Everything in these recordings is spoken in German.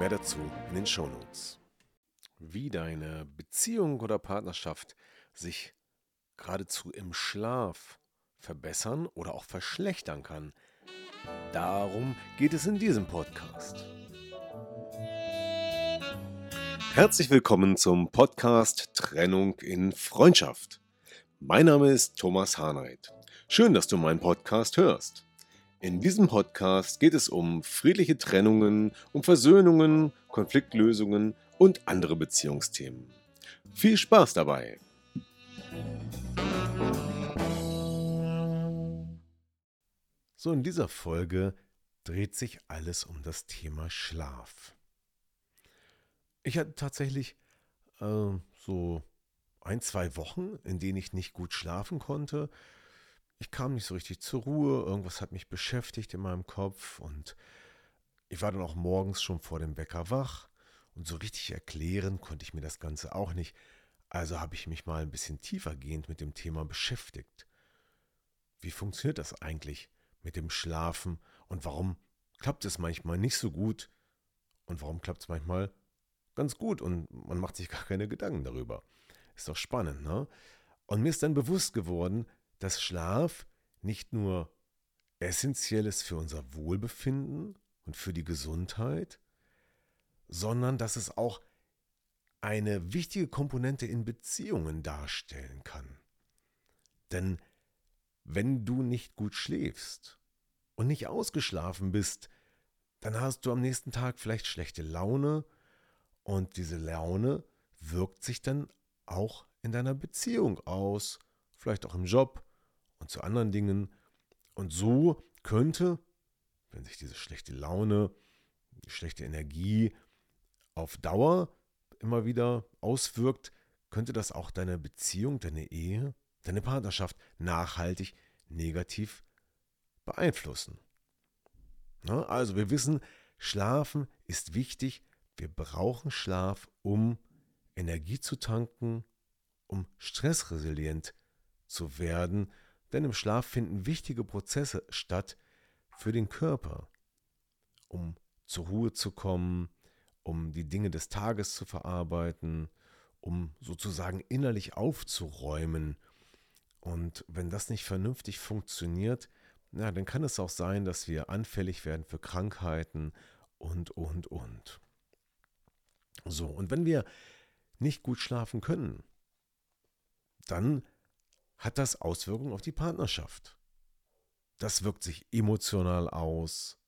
Mehr dazu in den Shownotes. Wie deine Beziehung oder Partnerschaft sich geradezu im Schlaf verbessern oder auch verschlechtern kann – Darum geht es in diesem Podcast. Herzlich willkommen zum Podcast Trennung in Freundschaft. Mein Name ist Thomas Harnight. Schön, dass du meinen Podcast hörst. In diesem Podcast geht es um friedliche Trennungen, um Versöhnungen, Konfliktlösungen und andere Beziehungsthemen. Viel Spaß dabei! So, in dieser Folge dreht sich alles um das Thema Schlaf. Ich hatte tatsächlich äh, so ein, zwei Wochen, in denen ich nicht gut schlafen konnte. Ich kam nicht so richtig zur Ruhe, irgendwas hat mich beschäftigt in meinem Kopf und ich war dann auch morgens schon vor dem Wecker wach und so richtig erklären konnte ich mir das Ganze auch nicht. Also habe ich mich mal ein bisschen tiefergehend mit dem Thema beschäftigt. Wie funktioniert das eigentlich? mit dem Schlafen und warum klappt es manchmal nicht so gut und warum klappt es manchmal ganz gut und man macht sich gar keine Gedanken darüber. Ist doch spannend, ne? Und mir ist dann bewusst geworden, dass Schlaf nicht nur essentiell ist für unser Wohlbefinden und für die Gesundheit, sondern dass es auch eine wichtige Komponente in Beziehungen darstellen kann. Denn wenn du nicht gut schläfst und nicht ausgeschlafen bist, dann hast du am nächsten Tag vielleicht schlechte Laune und diese Laune wirkt sich dann auch in deiner Beziehung aus, vielleicht auch im Job und zu anderen Dingen. Und so könnte, wenn sich diese schlechte Laune, die schlechte Energie auf Dauer immer wieder auswirkt, könnte das auch deine Beziehung, deine Ehe deine Partnerschaft nachhaltig negativ beeinflussen. Na, also wir wissen, Schlafen ist wichtig. Wir brauchen Schlaf, um Energie zu tanken, um stressresilient zu werden, denn im Schlaf finden wichtige Prozesse statt für den Körper, um zur Ruhe zu kommen, um die Dinge des Tages zu verarbeiten, um sozusagen innerlich aufzuräumen und wenn das nicht vernünftig funktioniert, na, dann kann es auch sein, dass wir anfällig werden für Krankheiten und, und, und. So, und wenn wir nicht gut schlafen können, dann hat das Auswirkungen auf die Partnerschaft. Das wirkt sich emotional aus.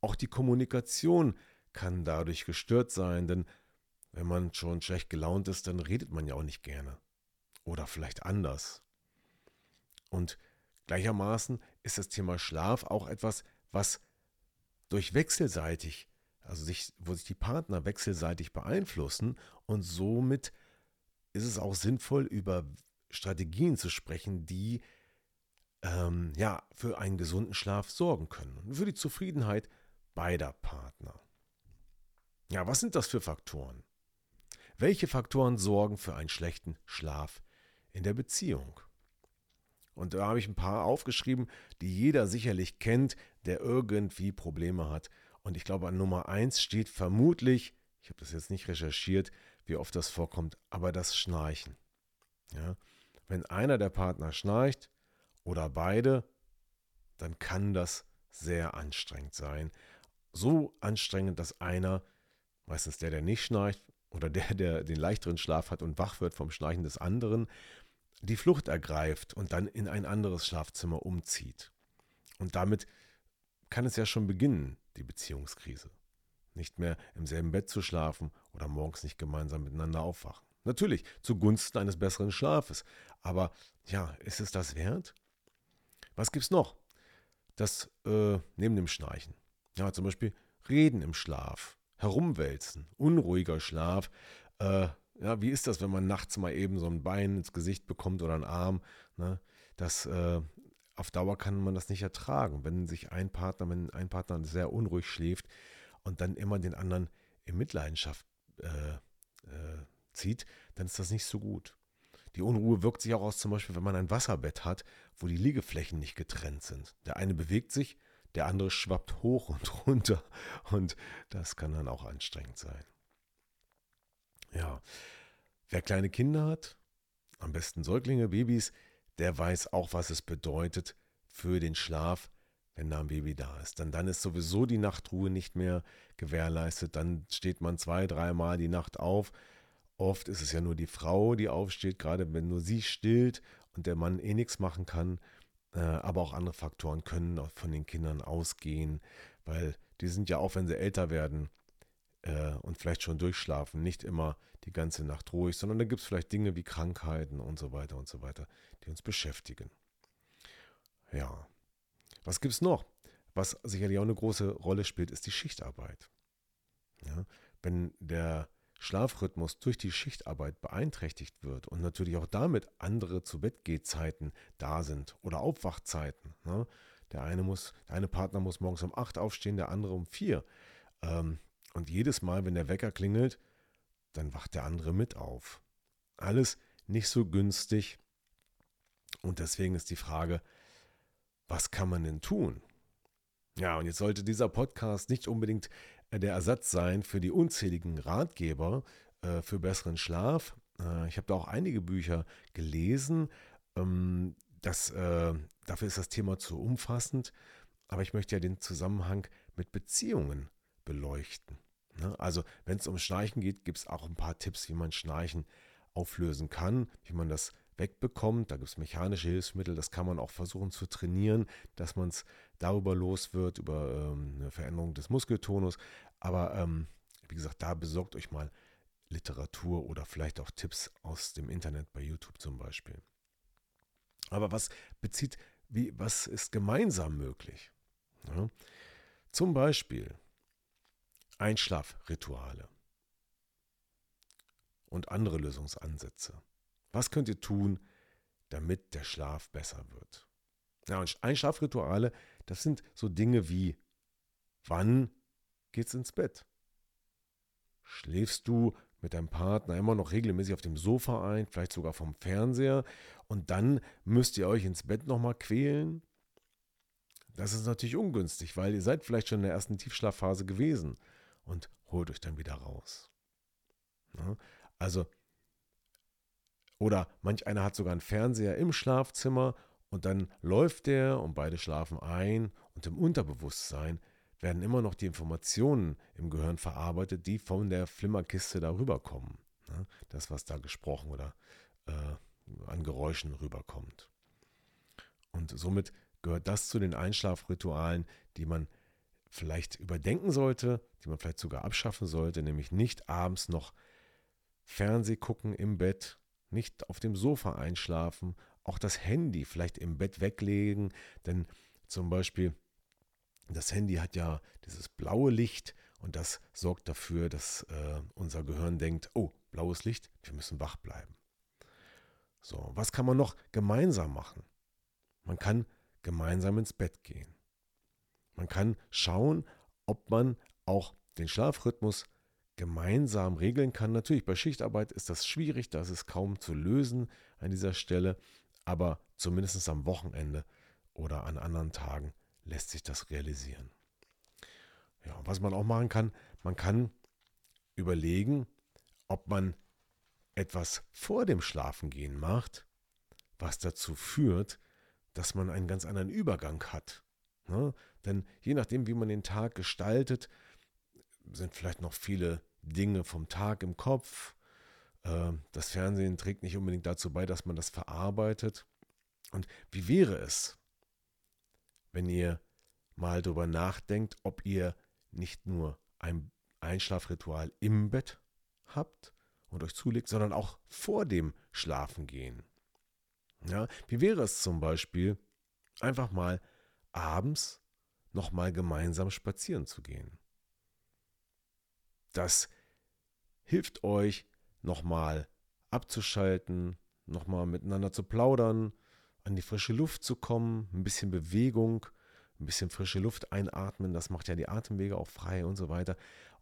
Auch die Kommunikation kann dadurch gestört sein, denn wenn man schon schlecht gelaunt ist, dann redet man ja auch nicht gerne. Oder vielleicht anders. Und gleichermaßen ist das Thema Schlaf auch etwas, was durch wechselseitig, also sich, wo sich die Partner wechselseitig beeinflussen und somit ist es auch sinnvoll, über Strategien zu sprechen, die ähm, ja, für einen gesunden Schlaf sorgen können und für die Zufriedenheit beider Partner. Ja, was sind das für Faktoren? Welche Faktoren sorgen für einen schlechten Schlaf in der Beziehung? Und da habe ich ein paar aufgeschrieben, die jeder sicherlich kennt, der irgendwie Probleme hat. Und ich glaube, an Nummer eins steht vermutlich, ich habe das jetzt nicht recherchiert, wie oft das vorkommt, aber das Schnarchen. Ja? Wenn einer der Partner schnarcht oder beide, dann kann das sehr anstrengend sein. So anstrengend, dass einer, meistens der, der nicht schnarcht, oder der, der den leichteren Schlaf hat und wach wird vom Schnarchen des anderen, die Flucht ergreift und dann in ein anderes Schlafzimmer umzieht. Und damit kann es ja schon beginnen, die Beziehungskrise. Nicht mehr im selben Bett zu schlafen oder morgens nicht gemeinsam miteinander aufwachen. Natürlich zugunsten eines besseren Schlafes. Aber ja, ist es das wert? Was gibt's noch? Das äh, neben dem Schnarchen. Ja, zum Beispiel Reden im Schlaf herumwälzen, unruhiger Schlaf. Äh, ja, wie ist das, wenn man nachts mal eben so ein Bein ins Gesicht bekommt oder einen Arm? Ne? Das, äh, auf Dauer kann man das nicht ertragen, wenn sich ein Partner, wenn ein Partner sehr unruhig schläft und dann immer den anderen in Mitleidenschaft äh, äh, zieht, dann ist das nicht so gut. Die Unruhe wirkt sich auch aus, zum Beispiel, wenn man ein Wasserbett hat, wo die Liegeflächen nicht getrennt sind. Der eine bewegt sich, der andere schwappt hoch und runter und das kann dann auch anstrengend sein. Ja, wer kleine Kinder hat, am besten Säuglinge, Babys, der weiß auch, was es bedeutet für den Schlaf, wenn da ein Baby da ist. Dann, dann ist sowieso die Nachtruhe nicht mehr gewährleistet. Dann steht man zwei, dreimal die Nacht auf. Oft ist es ja nur die Frau, die aufsteht, gerade wenn nur sie stillt und der Mann eh nichts machen kann. Äh, aber auch andere Faktoren können von den Kindern ausgehen, weil die sind ja auch, wenn sie älter werden äh, und vielleicht schon durchschlafen, nicht immer die ganze Nacht ruhig, sondern da gibt es vielleicht Dinge wie Krankheiten und so weiter und so weiter, die uns beschäftigen. Ja, was gibt es noch? Was sicherlich auch eine große Rolle spielt, ist die Schichtarbeit. Ja, wenn der Schlafrhythmus durch die Schichtarbeit beeinträchtigt wird und natürlich auch damit andere zu Bett Zeiten da sind oder Aufwachzeiten. Ne? Der eine muss, der eine Partner muss morgens um 8 aufstehen, der andere um 4. Ähm, und jedes Mal, wenn der Wecker klingelt, dann wacht der andere mit auf. Alles nicht so günstig. Und deswegen ist die Frage, was kann man denn tun? Ja, und jetzt sollte dieser Podcast nicht unbedingt der Ersatz sein für die unzähligen Ratgeber äh, für besseren Schlaf. Äh, ich habe da auch einige Bücher gelesen. Ähm, das, äh, dafür ist das Thema zu umfassend. Aber ich möchte ja den Zusammenhang mit Beziehungen beleuchten. Ne? Also wenn es um Schnarchen geht, gibt es auch ein paar Tipps, wie man Schnarchen auflösen kann, wie man das wegbekommt. Da gibt es mechanische Hilfsmittel, das kann man auch versuchen zu trainieren, dass man es darüber los wird, über ähm, eine Veränderung des Muskeltonus. Aber ähm, wie gesagt, da besorgt euch mal Literatur oder vielleicht auch Tipps aus dem Internet bei YouTube zum Beispiel. Aber was bezieht, wie, was ist gemeinsam möglich? Ja, zum Beispiel Einschlafrituale und andere Lösungsansätze. Was könnt ihr tun, damit der Schlaf besser wird? Ja, und Einschlafrituale, das sind so Dinge wie, wann geht's ins Bett? Schläfst du mit deinem Partner immer noch regelmäßig auf dem Sofa ein, vielleicht sogar vom Fernseher, und dann müsst ihr euch ins Bett nochmal quälen? Das ist natürlich ungünstig, weil ihr seid vielleicht schon in der ersten Tiefschlafphase gewesen und holt euch dann wieder raus. Ja, also oder manch einer hat sogar einen Fernseher im Schlafzimmer und dann läuft der und beide schlafen ein und im Unterbewusstsein werden immer noch die Informationen im Gehirn verarbeitet, die von der Flimmerkiste darüber kommen. Ne? Das, was da gesprochen oder äh, an Geräuschen rüberkommt. Und somit gehört das zu den Einschlafritualen, die man vielleicht überdenken sollte, die man vielleicht sogar abschaffen sollte, nämlich nicht abends noch Fernseh gucken im Bett nicht auf dem Sofa einschlafen, auch das Handy vielleicht im Bett weglegen, denn zum Beispiel das Handy hat ja dieses blaue Licht und das sorgt dafür, dass äh, unser Gehirn denkt, oh, blaues Licht, wir müssen wach bleiben. So, was kann man noch gemeinsam machen? Man kann gemeinsam ins Bett gehen. Man kann schauen, ob man auch den Schlafrhythmus gemeinsam regeln kann. Natürlich, bei Schichtarbeit ist das schwierig, das ist kaum zu lösen an dieser Stelle, aber zumindest am Wochenende oder an anderen Tagen lässt sich das realisieren. Ja, was man auch machen kann, man kann überlegen, ob man etwas vor dem Schlafengehen macht, was dazu führt, dass man einen ganz anderen Übergang hat. Ne? Denn je nachdem, wie man den Tag gestaltet, sind vielleicht noch viele Dinge vom Tag im Kopf. Ähm, das Fernsehen trägt nicht unbedingt dazu bei, dass man das verarbeitet. Und wie wäre es, wenn ihr mal darüber nachdenkt, ob ihr nicht nur ein Einschlafritual im Bett habt und euch zulegt, sondern auch vor dem Schlafengehen. Ja, wie wäre es zum Beispiel, einfach mal abends nochmal gemeinsam spazieren zu gehen? Das hilft euch nochmal abzuschalten, nochmal miteinander zu plaudern, an die frische Luft zu kommen, ein bisschen Bewegung, ein bisschen frische Luft einatmen, das macht ja die Atemwege auch frei und so weiter.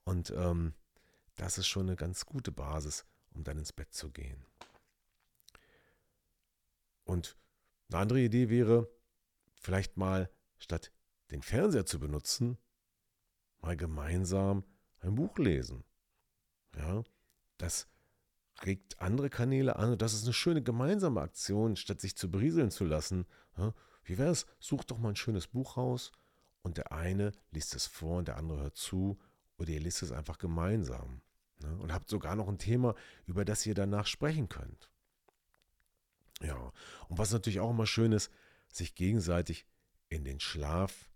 Und ähm, das ist schon eine ganz gute Basis, um dann ins Bett zu gehen. Und eine andere Idee wäre, vielleicht mal statt den Fernseher zu benutzen, mal gemeinsam ein Buch lesen. Ja, das regt andere Kanäle an und das ist eine schöne gemeinsame Aktion, statt sich zu berieseln zu lassen. Wie wäre es? Sucht doch mal ein schönes Buch raus und der eine liest es vor und der andere hört zu oder ihr liest es einfach gemeinsam. Ne? Und habt sogar noch ein Thema, über das ihr danach sprechen könnt. Ja, und was natürlich auch immer schön ist, sich gegenseitig in den Schlaf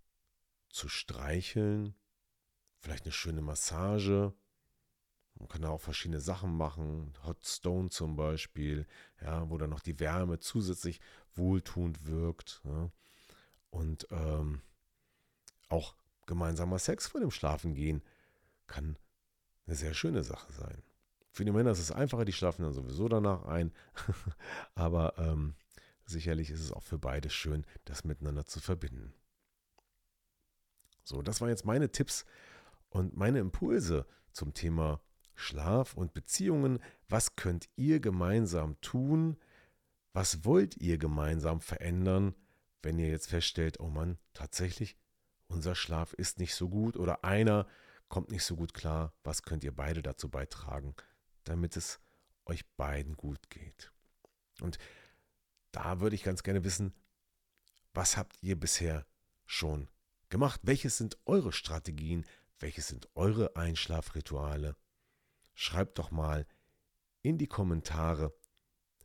zu streicheln, vielleicht eine schöne Massage. Man kann auch verschiedene Sachen machen, Hot Stone zum Beispiel, ja, wo dann noch die Wärme zusätzlich wohltuend wirkt. Ja. Und ähm, auch gemeinsamer Sex vor dem Schlafengehen kann eine sehr schöne Sache sein. Für die Männer ist es einfacher, die schlafen dann sowieso danach ein. Aber ähm, sicherlich ist es auch für beide schön, das miteinander zu verbinden. So, das waren jetzt meine Tipps und meine Impulse zum Thema Schlaf und Beziehungen. Was könnt ihr gemeinsam tun? Was wollt ihr gemeinsam verändern, wenn ihr jetzt feststellt, oh Mann, tatsächlich, unser Schlaf ist nicht so gut oder einer kommt nicht so gut klar? Was könnt ihr beide dazu beitragen, damit es euch beiden gut geht. Und da würde ich ganz gerne wissen, was habt ihr bisher schon gemacht? Welches sind eure Strategien? Welches sind eure Einschlafrituale? Schreibt doch mal in die Kommentare,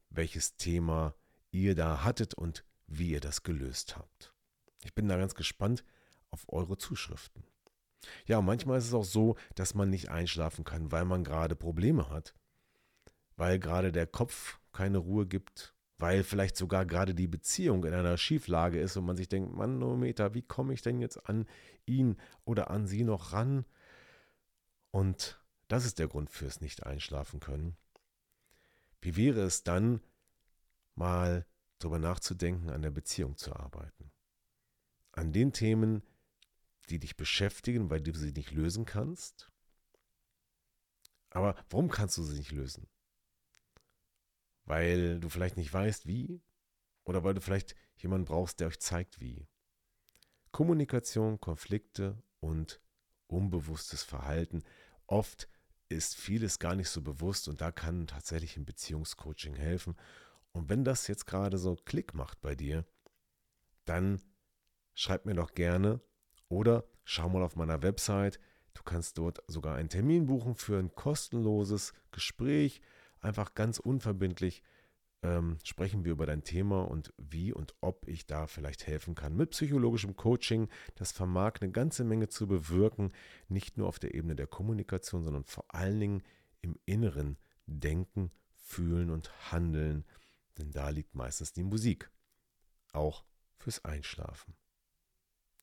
welches Thema ihr da hattet und wie ihr das gelöst habt. Ich bin da ganz gespannt auf eure Zuschriften. Ja, manchmal ist es auch so, dass man nicht einschlafen kann, weil man gerade Probleme hat. Weil gerade der Kopf keine Ruhe gibt, weil vielleicht sogar gerade die Beziehung in einer Schieflage ist und man sich denkt, Manometer, wie komme ich denn jetzt an ihn oder an sie noch ran? Und das ist der Grund fürs Nicht-Einschlafen können. Wie wäre es dann, mal darüber nachzudenken, an der Beziehung zu arbeiten? An den Themen, die dich beschäftigen, weil du sie nicht lösen kannst. Aber warum kannst du sie nicht lösen? Weil du vielleicht nicht weißt, wie? Oder weil du vielleicht jemanden brauchst, der euch zeigt, wie? Kommunikation, Konflikte und unbewusstes Verhalten. Oft ist vieles gar nicht so bewusst und da kann tatsächlich ein Beziehungscoaching helfen. Und wenn das jetzt gerade so Klick macht bei dir, dann schreib mir doch gerne oder schau mal auf meiner Website. Du kannst dort sogar einen Termin buchen für ein kostenloses Gespräch. Einfach ganz unverbindlich ähm, sprechen wir über dein Thema und wie und ob ich da vielleicht helfen kann. Mit psychologischem Coaching, das vermag eine ganze Menge zu bewirken, nicht nur auf der Ebene der Kommunikation, sondern vor allen Dingen im Inneren Denken, Fühlen und Handeln. Denn da liegt meistens die Musik. Auch fürs Einschlafen.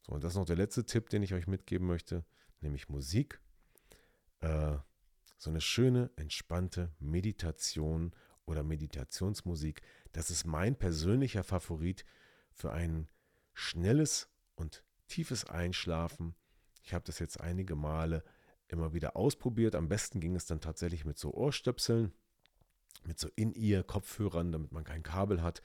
So, und das ist noch der letzte Tipp, den ich euch mitgeben möchte, nämlich Musik. Äh, so eine schöne, entspannte Meditation oder Meditationsmusik. Das ist mein persönlicher Favorit für ein schnelles und tiefes Einschlafen. Ich habe das jetzt einige Male immer wieder ausprobiert. Am besten ging es dann tatsächlich mit so Ohrstöpseln, mit so In-Ear-Kopfhörern, damit man kein Kabel hat.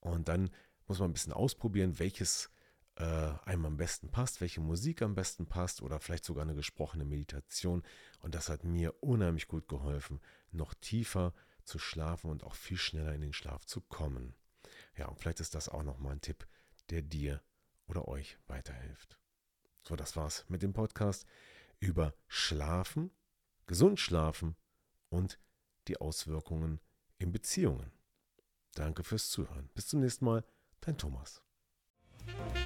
Und dann muss man ein bisschen ausprobieren, welches äh, einem am besten passt, welche Musik am besten passt oder vielleicht sogar eine gesprochene Meditation. Und das hat mir unheimlich gut geholfen, noch tiefer zu schlafen und auch viel schneller in den Schlaf zu kommen. Ja, und vielleicht ist das auch nochmal ein Tipp, der dir oder euch weiterhilft. So, das war's mit dem Podcast über Schlafen, gesund schlafen und die Auswirkungen in Beziehungen. Danke fürs Zuhören. Bis zum nächsten Mal, dein Thomas.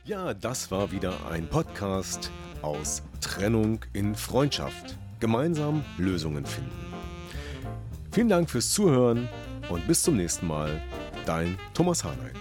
Ja, das war wieder ein Podcast aus Trennung in Freundschaft. Gemeinsam Lösungen finden. Vielen Dank fürs Zuhören und bis zum nächsten Mal. Dein Thomas Harnight.